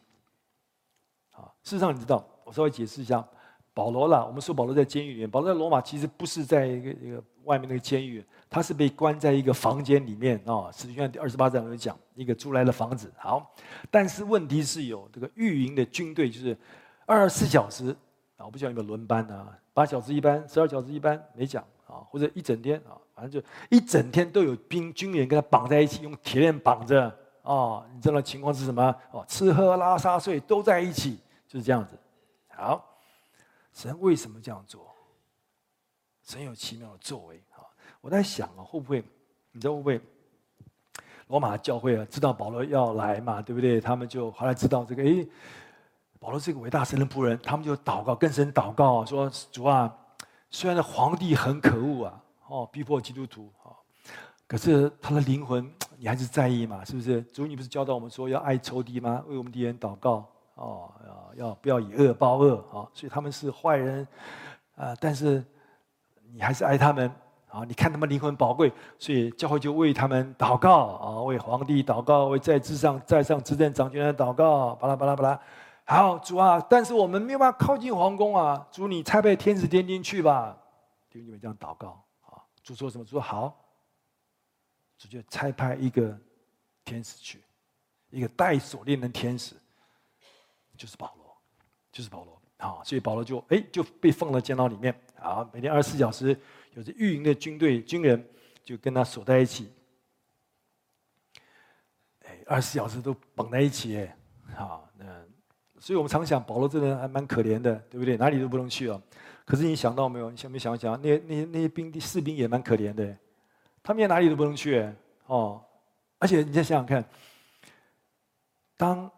啊，事实上你知道，我稍微解释一下，保罗啦，我们说保罗在监狱里面，保罗在罗马其实不是在一个一个外面那个监狱，他是被关在一个房间里面啊。使徒行第二十八章有讲一个租来的房子。好，但是问题是有这个御营的军队，就是二十四小时啊，我不晓得有没有轮班啊，八小时一班，十二小时一班，没讲啊，或者一整天啊。反正就一整天都有兵军人跟他绑在一起，用铁链绑着哦，你知道情况是什么？哦，吃喝拉撒睡都在一起，就是这样子。好，神为什么这样做？神有奇妙的作为！我在想啊，会不会你知道会不会罗马教会啊，知道保罗要来嘛，对不对？他们就后来知道这个，诶，保罗是个伟大神的仆人，他们就祷告，跟神祷告说：主啊，虽然皇帝很可恶啊。哦，逼迫基督徒啊！可是他的灵魂，你还是在意嘛？是不是？主，你不是教导我们说要爱仇敌吗？为我们敌人祷告哦，要要不要以恶报恶啊？所以他们是坏人啊，但是你还是爱他们啊！你看他们灵魂宝贵，所以教会就为他们祷告啊，为皇帝祷告，为在之上在上执政掌权的祷告，巴拉巴拉巴拉。好，主啊！但是我们没有办法靠近皇宫啊！主，你差派天使天兵去吧！就因为这样祷告啊。主说什么？主说好，主就差派一个天使去，一个带锁链的天使，就是保罗，就是保罗。好，所以保罗就哎就被放到监牢里面。啊，每天二十四小时，就是御营的军队军人就跟他锁在一起。哎，二十四小时都绑在一起。哎，好，那所以我们常想，保罗这人还蛮可怜的，对不对？哪里都不能去哦。可是你想到没有？你想没想想？那那那些兵士兵也蛮可怜的，他们也哪里都不能去哦。而且你再想想看，当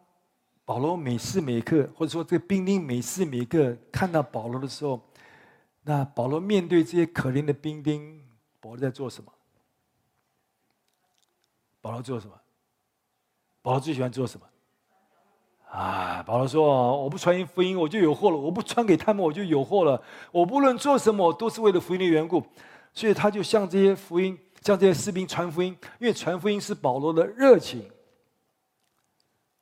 保罗每时每刻，或者说这个兵丁每时每刻看到保罗的时候，那保罗面对这些可怜的兵丁，保罗在做什么？保罗做什么？保罗最喜欢做什么？啊，保罗说：“我不传福音，我就有祸了；我不传给他们，我就有祸了。我不论做什么，都是为了福音的缘故。所以他就向这些福音，向这些士兵传福音，因为传福音是保罗的热情。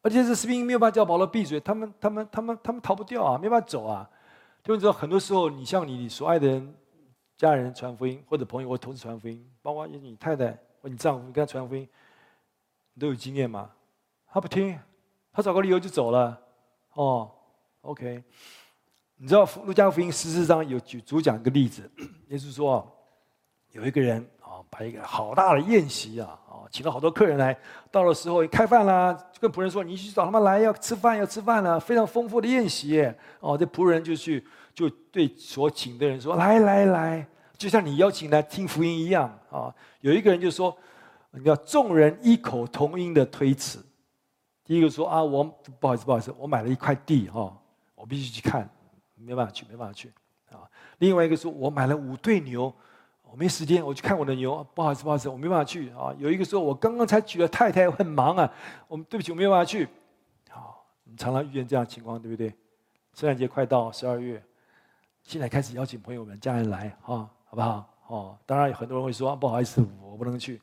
而且这士兵没有办法叫保罗闭嘴，他们、他们、他们、他们逃不掉啊，没办法走啊。就你知道，很多时候，你向你所爱的人、家人传福音，或者朋友或同事传福音，包括你太太或你丈夫，你跟他传福音，你都有经验吗？他不听。”他找个理由就走了，哦，OK。你知道《路加福音》十四章有举主讲一个例子，也就是说，有一个人啊，摆一个好大的宴席啊，请了好多客人来。到了时候开饭啦，就跟仆人说：“你去找他们来，要吃饭，要吃饭了，非常丰富的宴席。”哦，这仆人就去，就对所请的人说：“来来来，就像你邀请来听福音一样啊。”有一个人就说：“你要众人异口同音的推辞。”第一个说啊，我不好意思，不好意思，我买了一块地哈，我必须去看，没办法去，没办法去啊。另外一个说，我买了五对牛，没时间，我去看我的牛，不好意思，不好意思，我没办法去啊。有一个说，我刚刚才娶了太太，我很忙啊，我们对不起，我没有办法去。好，你常常遇见这样情况，对不对？圣诞节快到，十二月，现在开始邀请朋友们、家人来啊，好不好？哦，当然有很多人会说，不好意思，我不能去。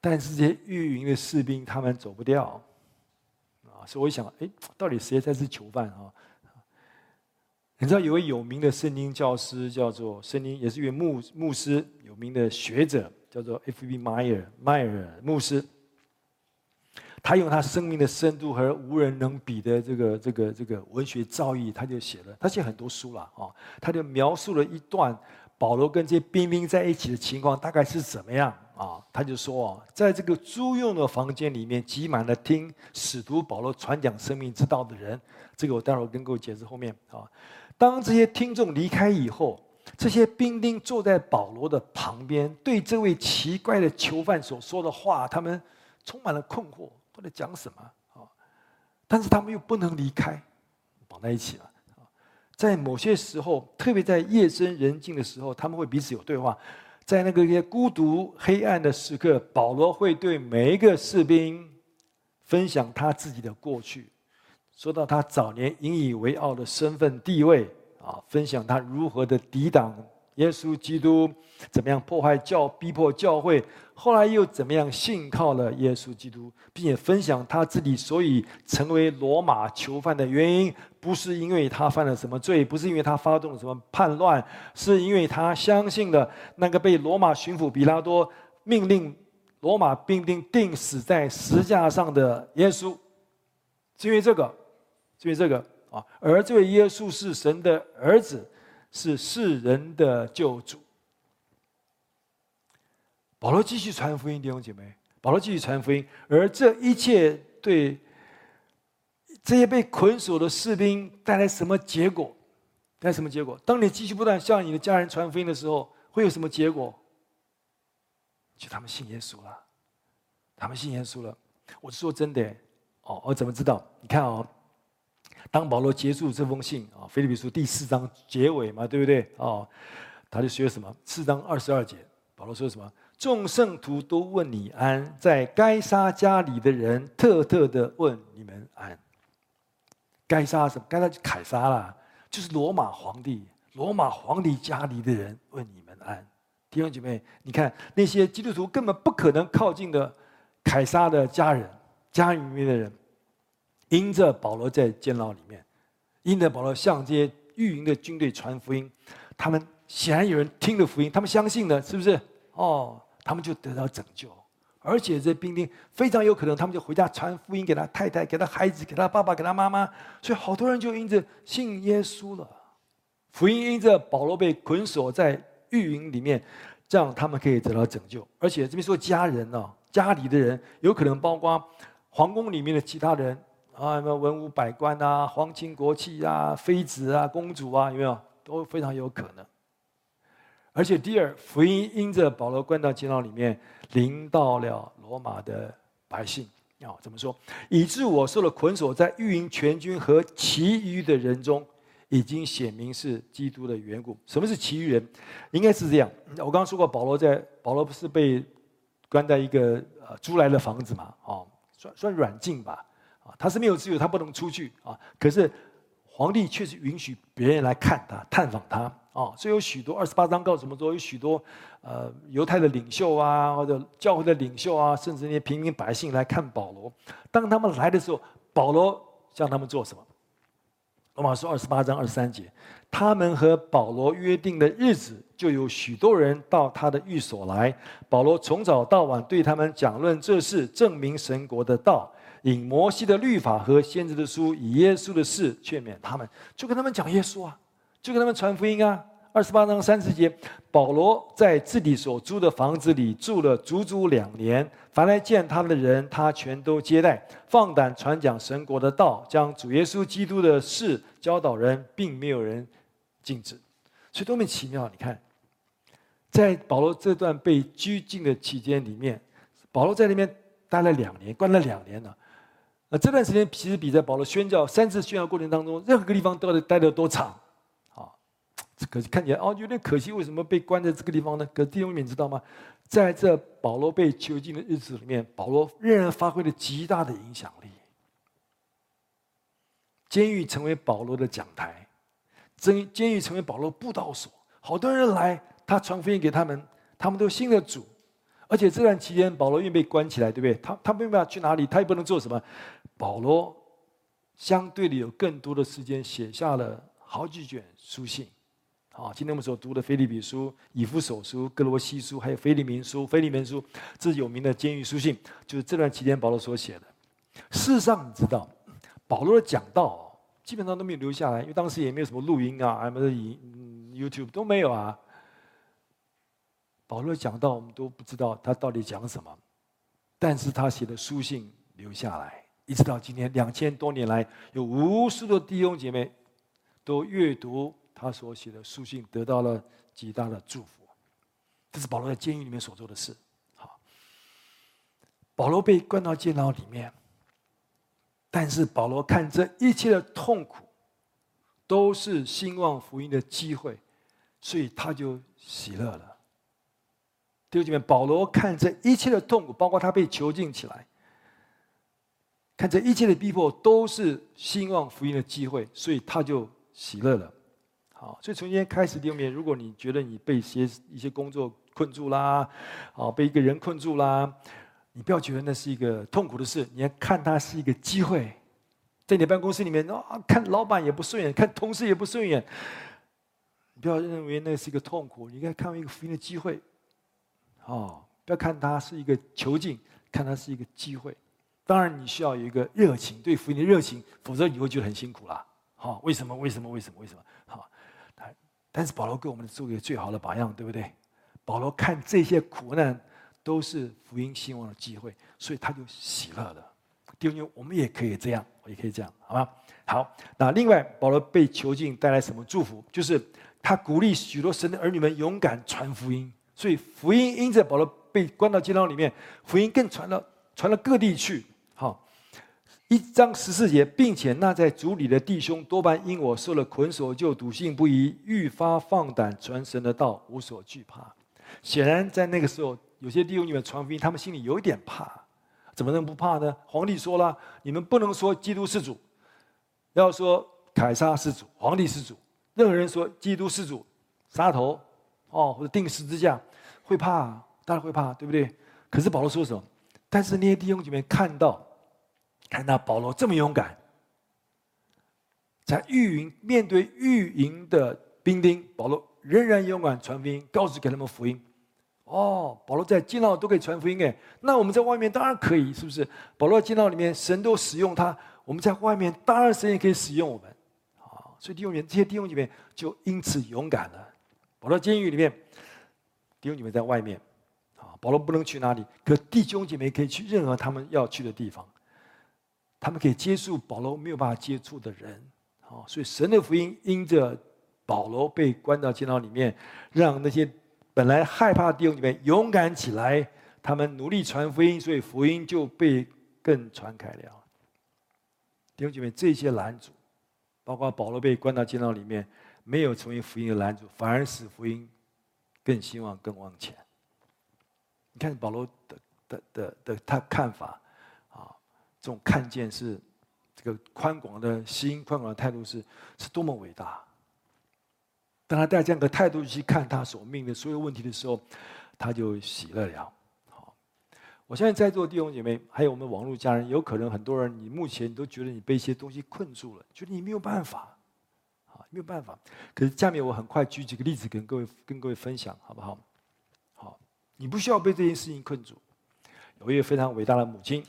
但是这些御营的士兵他们走不掉，啊，所以我想，哎，到底谁才是囚犯啊？你知道有位有名的圣经教师叫做圣经，也是一位牧牧师，有名的学者叫做 F.B. 迈尔迈尔牧师。他用他生命的深度和无人能比的这个这个这个文学造诣，他就写了，他写很多书了啊，他就描述了一段保罗跟这些兵在一起的情况大概是怎么样啊？他就说啊，在这个租用的房间里面挤满了听使徒保罗传讲生命之道的人，这个我待会儿跟各位解释后面啊。当这些听众离开以后，这些兵丁坐在保罗的旁边，对这位奇怪的囚犯所说的话，他们充满了困惑，都在讲什么啊？但是他们又不能离开，绑在一起了。在某些时候，特别在夜深人静的时候，他们会彼此有对话。在那个些孤独黑暗的时刻，保罗会对每一个士兵分享他自己的过去。说到他早年引以为傲的身份地位啊，分享他如何的抵挡耶稣基督，怎么样破坏教、逼迫教会，后来又怎么样信靠了耶稣基督，并且分享他自己所以成为罗马囚犯的原因，不是因为他犯了什么罪，不是因为他发动了什么叛乱，是因为他相信了那个被罗马巡抚比拉多命令罗马兵丁钉死在石架上的耶稣，是因为这个。因为这个啊，而这位耶稣是神的儿子，是世人的救主。保罗继续传福音，弟兄姐妹，保罗继续传福音，而这一切对这些被捆锁的士兵带来什么结果？带来什么结果？当你继续不断向你的家人传福音的时候，会有什么结果？就他们信耶稣了，他们信耶稣了。我是说真的，哦，我怎么知道？你看哦。当保罗结束这封信啊，《腓立比书》第四章结尾嘛，对不对？哦，他就说什么？四章二十二节，保罗说什么？众圣徒都问你安，在该杀家里的人特特的问你们安。该杀什么？该杀就凯撒啦，就是罗马皇帝。罗马皇帝家里的人问你们安。弟兄姐妹，你看那些基督徒根本不可能靠近的凯撒的家人，家里面的人。因着保罗在监牢里面，因着保罗向这些御营的军队传福音，他们显然有人听了福音，他们相信了，是不是？哦，他们就得到拯救，而且这兵丁非常有可能，他们就回家传福音给他太太、给他孩子、给他爸爸、给他妈妈，所以好多人就因着信耶稣了。福音因着保罗被捆锁在御营里面，这样他们可以得到拯救，而且这边说家人呢，家里的人有可能包括皇宫里面的其他人。啊，有没有文武百官啊，皇亲国戚啊，妃子啊，公主啊，有没有？都非常有可能。而且第二，福音因着保罗关到监牢里面，临到了罗马的百姓。啊，怎么说？以致我受了捆锁，在御营全军和其余的人中，已经显明是基督的缘故。什么是其余人？应该是这样。我刚刚说过，保罗在保罗不是被关在一个呃租来的房子嘛？哦，算算软禁吧。他是没有自由，他不能出去啊。可是皇帝确实允许别人来看他、探访他啊。所以有许多二十八章告诉我们说，有许多呃犹太的领袖啊，或者教会的领袖啊，甚至那些平民百姓来看保罗。当他们来的时候，保罗向他们做什么？罗马书二十八章二十三节，他们和保罗约定的日子，就有许多人到他的寓所来。保罗从早到晚对他们讲论这事，证明神国的道。引摩西的律法和先知的书，以耶稣的事劝勉他们，就跟他们讲耶稣啊，就跟他们传福音啊。二十八章三十节，保罗在自己所租的房子里住了足足两年，凡来见他的人，他全都接待，放胆传讲神国的道，将主耶稣基督的事教导人，并没有人禁止。所以多么奇妙！你看，在保罗这段被拘禁的期间里面，保罗在那边待了两年，关了两年了。那这段时间其实比在保罗宣教三次宣教过程当中，任何个地方都要待得多长，啊，可是看起来哦有点可惜，为什么被关在这个地方呢？可是弟兄们知道吗？在这保罗被囚禁的日子里面，保罗仍然发挥了极大的影响力。监狱成为保罗的讲台，监监狱成为保罗布道所，好多人来，他传福音给他们，他们都信了主。而且这段期间，保罗因为被关起来，对不对？他他没办法去哪里，他也不能做什么。保罗相对的有更多的时间，写下了好几卷书信。啊，今天我们所读的《腓立比书》、《以弗所书》、《歌罗西书》，还有《腓利民书》、《腓利门书》，这是有名的监狱书信，就是这段期间保罗所写的。事实上，你知道，保罗的讲道基本上都没有留下来，因为当时也没有什么录音啊，什么 YouTube 都没有啊。保罗讲到我们都不知道他到底讲什么，但是他写的书信留下来，一直到今天两千多年来，有无数的弟兄姐妹都阅读他所写的书信，得到了极大的祝福。这是保罗在监狱里面所做的事。好，保罗被关到监牢里面，但是保罗看这一切的痛苦，都是兴旺福音的机会，所以他就喜乐了。弟兄姐妹，保罗看这一切的痛苦，包括他被囚禁起来，看这一切的逼迫，都是兴旺福音的机会，所以他就喜乐了。好，所以从今天开始，弟兄姐妹，如果你觉得你被一些一些工作，困住啦，啊，被一个人困住啦，你不要觉得那是一个痛苦的事，你要看它是一个机会。在你办公室里面啊，看老板也不顺眼，看同事也不顺眼，你不要认为那是一个痛苦，你应该看为一个福音的机会。哦，不要看它是一个囚禁，看它是一个机会。当然，你需要有一个热情，对福音的热情，否则你会觉得很辛苦啦。好，为什么？为什么？为什么？为什么？好，但但是保罗给我们做一个最好的榜样，对不对？保罗看这些苦难都是福音兴旺的机会，所以他就喜乐了。弟兄，我们也可以这样，也可以这样，好吗？好，那另外，保罗被囚禁带来什么祝福？就是他鼓励许多神的儿女们勇敢传福音，所以福音因着保罗被关到监牢里面，福音更传到传到各地去。好，一章十四节，并且那在主里的弟兄多半因我受了捆锁，就笃信不疑，愈发放胆传神的道，无所惧怕。显然，在那个时候，有些弟兄你们传福音，他们心里有一点怕。怎么能不怕呢？皇帝说了，你们不能说基督是主，要说凯撒是主，皇帝是主。任何人说基督是主，杀头哦，或者钉十字架，会怕，当然会怕，对不对？可是保罗说什么？但是那些弟兄姐妹看到，看到保罗这么勇敢，在狱营面对狱营的兵丁，保罗仍然勇敢传福音，告诉给他们福音。哦，保罗在监牢都可以传福音哎，那我们在外面当然可以，是不是？保罗在监牢里面，神都使用他，我们在外面当然神也可以使用我们。啊，所以弟兄们，这些弟兄姐妹就因此勇敢了。保罗监狱里面，弟兄姐妹在外面，啊，保罗不能去哪里，可弟兄姐妹可以去任何他们要去的地方，他们可以接触保罗没有办法接触的人。啊，所以神的福音因着保罗被关到监牢里面，让那些。本来害怕弟兄姐妹勇敢起来，他们努力传福音，所以福音就被更传开了。弟兄姐妹，这些拦阻，包括保罗被关到监牢里面，没有成为福音的拦阻，反而使福音更兴旺、更往前。你看保罗的的的的他看法啊，这种看见是这个宽广的心、宽广的态度是是多么伟大。当他带这样的态度去看他所面临的所有问题的时候，他就喜乐了。好，我相信在座的弟兄姐妹，还有我们网络家人，有可能很多人，你目前你都觉得你被一些东西困住了，觉得你没有办法，没有办法。可是下面我很快举几个例子跟各位跟各位分享，好不好？好，你不需要被这件事情困住。有一位非常伟大的母亲，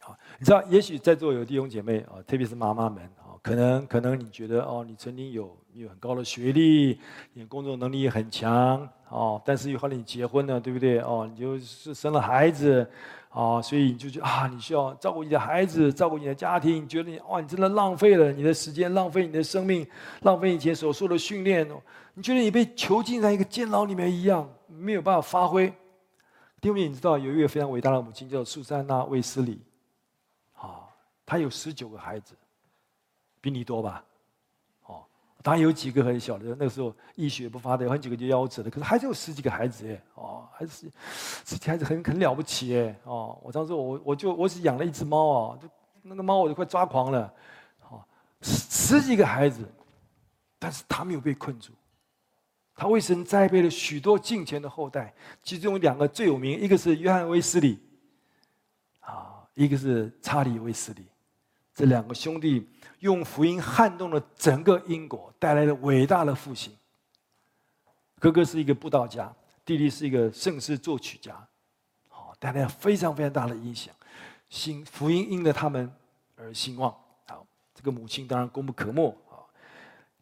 好，你知道，也许在座有弟兄姐妹啊，特别是妈妈们啊。可能可能你觉得哦，你曾经有有很高的学历，你工作能力也很强哦，但是后来你结婚了，对不对？哦，你就是生了孩子，啊，所以你就觉得啊，你需要照顾你的孩子，照顾你的家庭，觉得你哇，你真的浪费了你的时间，浪费你的生命，浪费以前所受的训练哦，你觉得你被囚禁在一个监牢里面一样，没有办法发挥。第二，你知道有一位非常伟大的母亲叫苏珊娜·卫斯理，啊，她有十九个孩子。比你多吧，当然有几个很小的，那个时候医学不发达，有很几个就夭折了。可是还是有十几个孩子哎，哦，还是十几个孩子很很了不起哎，哦，我当时我我就我只养了一只猫啊，就那个猫我就快抓狂了，哦，十十几个孩子，但是他没有被困住，他为神栽培了许多近前的后代，其中有两个最有名，一个是约翰卫斯理，啊，一个是查理卫斯理，这两个兄弟。用福音撼动了整个英国，带来了伟大的复兴。哥哥是一个布道家，弟弟是一个圣诗作曲家，好，带来了非常非常大的影响。兴福音因着他们而兴旺。好，这个母亲当然功不可没啊。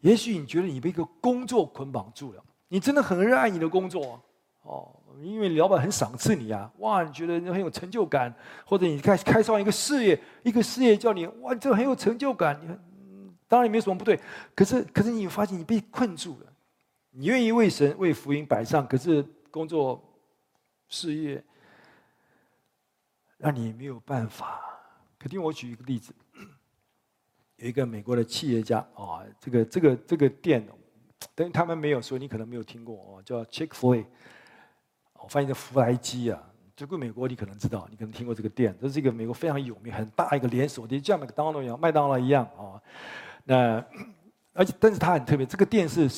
也许你觉得你被一个工作捆绑住了，你真的很热爱你的工作哦，因为老板很赏赐你啊，哇，你觉得你很有成就感，或者你开开创一个事业，一个事业叫你哇，这很有成就感，你很当然也没什么不对，可是可是你发现你被困住了，你愿意为神为福音摆上，可是工作事业。让你没有办法。肯定我举一个例子，有一个美国的企业家啊，这个这个这个店，等于他们没有说，你可能没有听过哦，叫 Chick-fil-A，我翻译成弗莱基啊。这个美国你可能知道，你可能听过这个店，这是一个美国非常有名、很大一个连锁店，就像麦当劳一样，麦当劳一样啊。那 而且，但是它很特别，这个店是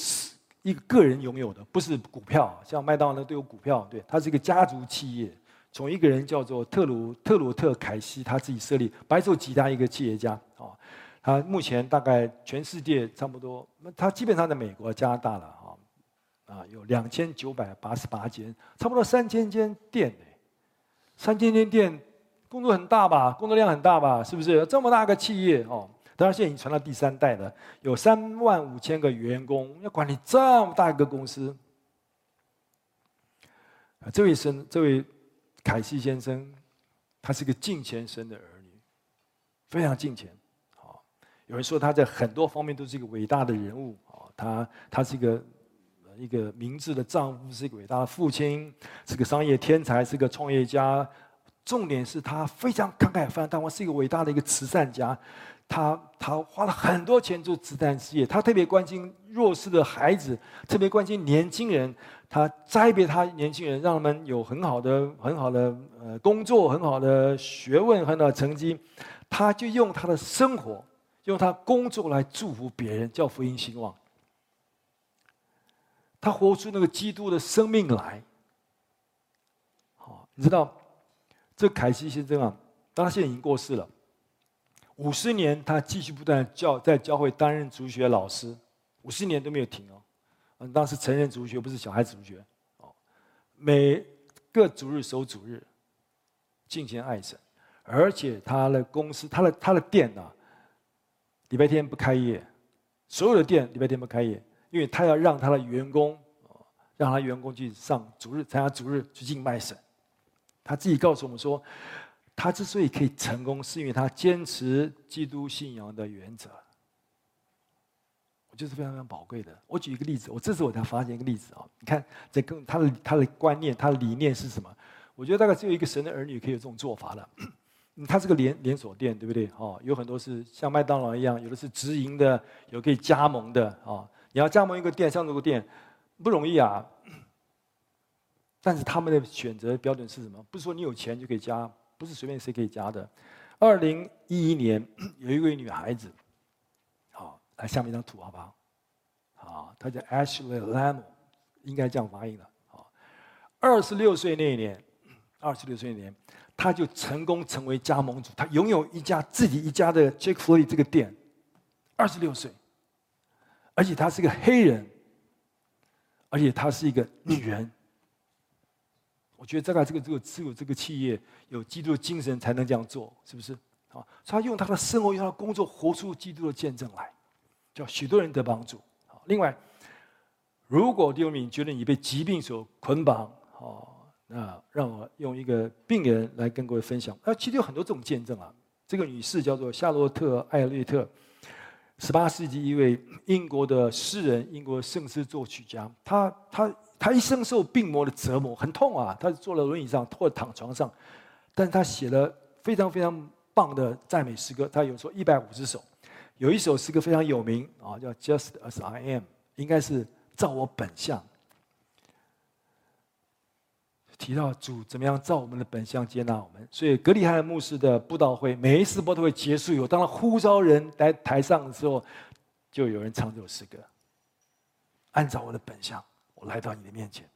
一个个人拥有的，不是股票，像麦当劳都有股票，对，它是一个家族企业。从一个人叫做特鲁特鲁特凯西，他自己设立白手起家一个企业家啊，他目前大概全世界差不多，他基本上在美国、加拿大了，啊有两千九百八十八间，差不多三千间店呢，三千间店，工作很大吧，工作量很大吧，是不是？这么大个企业哦，当然现在已经传到第三代了，有三万五千个员工，要管理这么大一个公司，这位生这位。凯西先生，他是个敬虔神的儿女，非常敬虔。啊，有人说他在很多方面都是一个伟大的人物。哦，他他是一个一个明智的丈夫，是一个伟大的父亲，是个商业天才，是个创业家。重点是他非常慷慨奋发，是一个伟大的一个慈善家。他他花了很多钱做慈善事业，他特别关心弱势的孩子，特别关心年轻人。他栽培他年轻人，让他们有很好的、很好的呃工作、很好的学问、很好的成绩。他就用他的生活，用他工作来祝福别人，叫福音兴旺。他活出那个基督的生命来。好，你知道这凯西先生啊，当他现在已经过世了。五十年，他继续不断教在教会担任主学老师，五十年都没有停哦。嗯，当时成人主学不是小孩子主学，哦，每个主日守主日，敬虔爱神，而且他的公司，他的他的店呐，礼拜天不开业，所有的店礼拜天不开业，因为他要让他的员工，让他员工去上主日参加主日去敬拜神。他自己告诉我们说，他之所以可以成功，是因为他坚持基督信仰的原则。我就是非常非常宝贵的。我举一个例子，我这次我才发现一个例子啊！你看，这跟他的他的观念、他的理念是什么？我觉得大概只有一个神的儿女可以有这种做法了。他是个连连锁店，对不对？哦，有很多是像麦当劳一样，有的是直营的，有可以加盟的啊。你要加盟一个店，像这个店不容易啊。但是他们的选择标准是什么？不是说你有钱就可以加，不是随便谁可以加的。二零一一年，有一位女孩子。好来下面一张图好不好？好，他叫 Ashley Lam，应该这样发音的。好，二十六岁那一年，二十六岁那年，他就成功成为加盟主，他拥有一家自己一家的 Chick-fil-A 这个店。二十六岁，而且他是个黑人，而且他是一个女人。我觉得大概这个这个只有这个企业有基督的精神才能这样做，是不是？啊，他用他的生活，用他的工作，活出基督的见证来。叫许多人得帮助。好，另外，如果弟兄们觉得你被疾病所捆绑，好，那让我用一个病人来跟各位分享。啊，其实有很多这种见证啊。这个女士叫做夏洛特·艾略特，十八世纪一位英国的诗人，英国的圣诗作曲家。他他他一生受病魔的折磨，很痛啊。他坐在轮椅上或者躺床上，但是他写了非常非常棒的赞美诗歌。他有说一百五十首。有一首诗歌非常有名啊，叫《Just as I Am》，应该是照我本相。提到主怎么样照我们的本相接纳我们，所以格里汉牧师的布道会每一次播道会结束以后，当他呼召人来台上的时候，就有人唱这首诗歌：“按照我的本相，我来到你的面前。”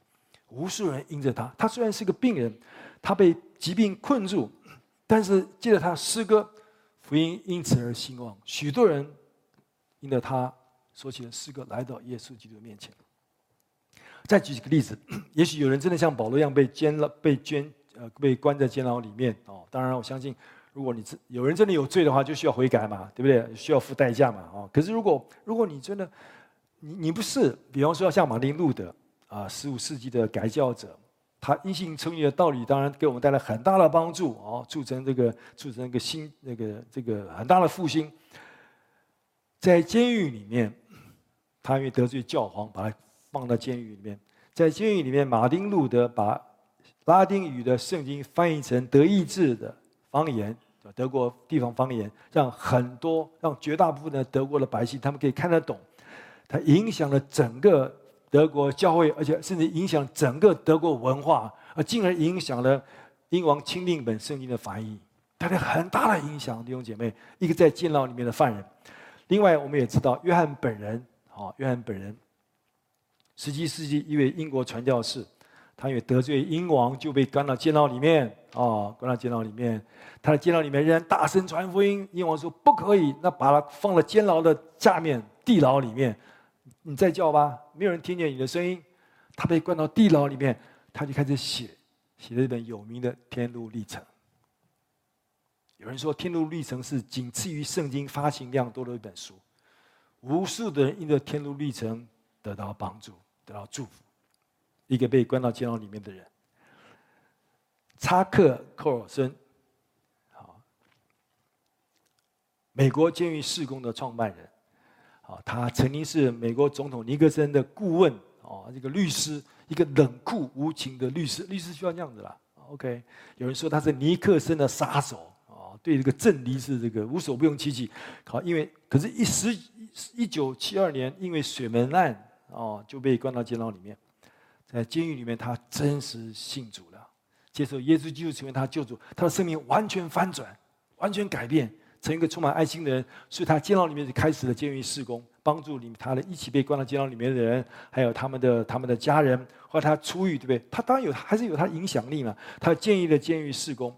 无数人因着他，他虽然是个病人，他被疾病困住，但是借着他诗歌。福音因此而兴旺，许多人因着他所写的诗歌来到耶稣基督面前。再举几个例子，也许有人真的像保罗一样被监了、被监呃被关在监牢里面哦。当然，我相信如果你有人真的有罪的话，就需要悔改嘛，对不对？需要付代价嘛，哦。可是如果如果你真的，你你不是，比方说像马丁路德啊，十五世纪的改教者，他因信称义的道理，当然给我们带来很大的帮助哦，促成这个促成一个新那个这个很大的复兴。在监狱里面，他因为得罪教皇，把他放到监狱里面。在监狱里面，马丁路德把拉丁语的圣经翻译成德意志的方言。德国地方方言，让很多、让绝大部分的德国的百姓，他们可以看得懂。它影响了整个德国教会，而且甚至影响整个德国文化，而进而影响了英王钦定本圣经的翻译，带来很大的影响。弟兄姐妹，一个在监牢里面的犯人，另外我们也知道约翰本人，啊，约翰本人，十七世纪一位英国传教士。他因为得罪英王，就被关到监牢里面啊，关到监牢里面。他在监牢里面仍然大声传福音。英王说不可以，那把他放了监牢的下面地牢里面。你再叫吧，没有人听见你的声音。他被关到地牢里面，他就开始写，写了一本有名的《天路历程》。有人说，《天路历程》是仅次于圣经发行量多的一本书。无数的人因着《天路历程》得到帮助，得到祝福。一个被关到监牢里面的人，查克·寇尔森，好，美国监狱事工的创办人，啊，他曾经是美国总统尼克森的顾问，哦，这个律师，一个冷酷无情的律师，律师需要这样子啦。OK，有人说他是尼克森的杀手，啊，对这个政敌是这个无所不用其极，好，因为可是一十一九七二年因为水门案，哦，就被关到监牢里面。在监狱里面，他真实信主了，接受耶稣基督成为他救主，他的生命完全翻转，完全改变，成一个充满爱心的人。所以他监牢里面就开始了监狱事工，帮助里他的一起被关到监牢里面的人，还有他们的他们的家人。后来他出狱，对不对？他当然有，还是有他影响力嘛。他建议的监狱事工，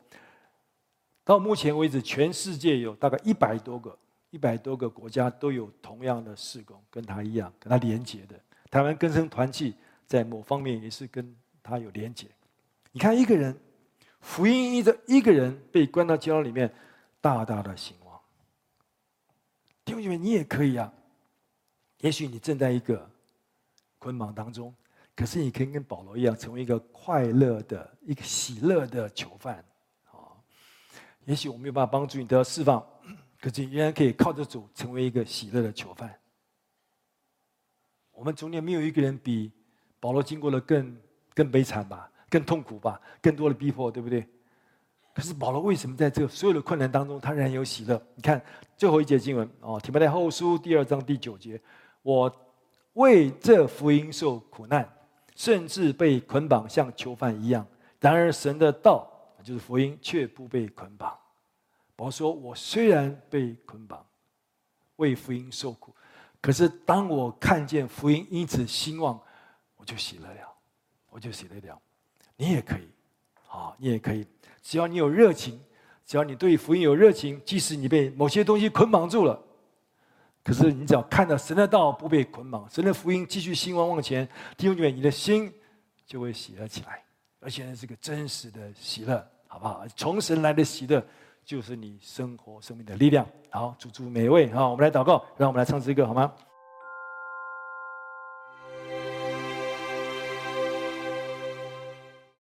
到目前为止，全世界有大概一百多个、一百多个国家都有同样的事工，跟他一样，跟他连结的。台湾根生团契。在某方面也是跟他有连结。你看，一个人福音一的一个人被关到监牢里面，大大的兴旺。弟兄姐妹，你也可以啊。也许你正在一个捆绑当中，可是你可以跟保罗一样，成为一个快乐的、一个喜乐的囚犯。啊，也许我没有办法帮助你得到释放，可是你仍然可以靠着主成为一个喜乐的囚犯。我们中间没有一个人比。保罗经过了更更悲惨吧，更痛苦吧，更多的逼迫，对不对？可是保罗为什么在这所有的困难当中，他仍然有喜乐？你看最后一节经文哦，提摩太后书第二章第九节，我为这福音受苦难，甚至被捆绑，像囚犯一样。然而神的道就是福音，却不被捆绑。保罗说：“我虽然被捆绑，为福音受苦，可是当我看见福音因此兴旺。”我就喜乐了，我就喜乐了。你也可以，啊，你也可以。只要你有热情，只要你对福音有热情，即使你被某些东西捆绑住了，可是你只要看到神的道不被捆绑，神的福音继续兴旺往前，弟兄姐妹，你的心就会喜乐起来，而且呢是个真实的喜乐，好不好？从神来的喜乐，就是你生活生命的力量。好，主祝每一位，啊，我们来祷告，让我们来唱这个，好吗？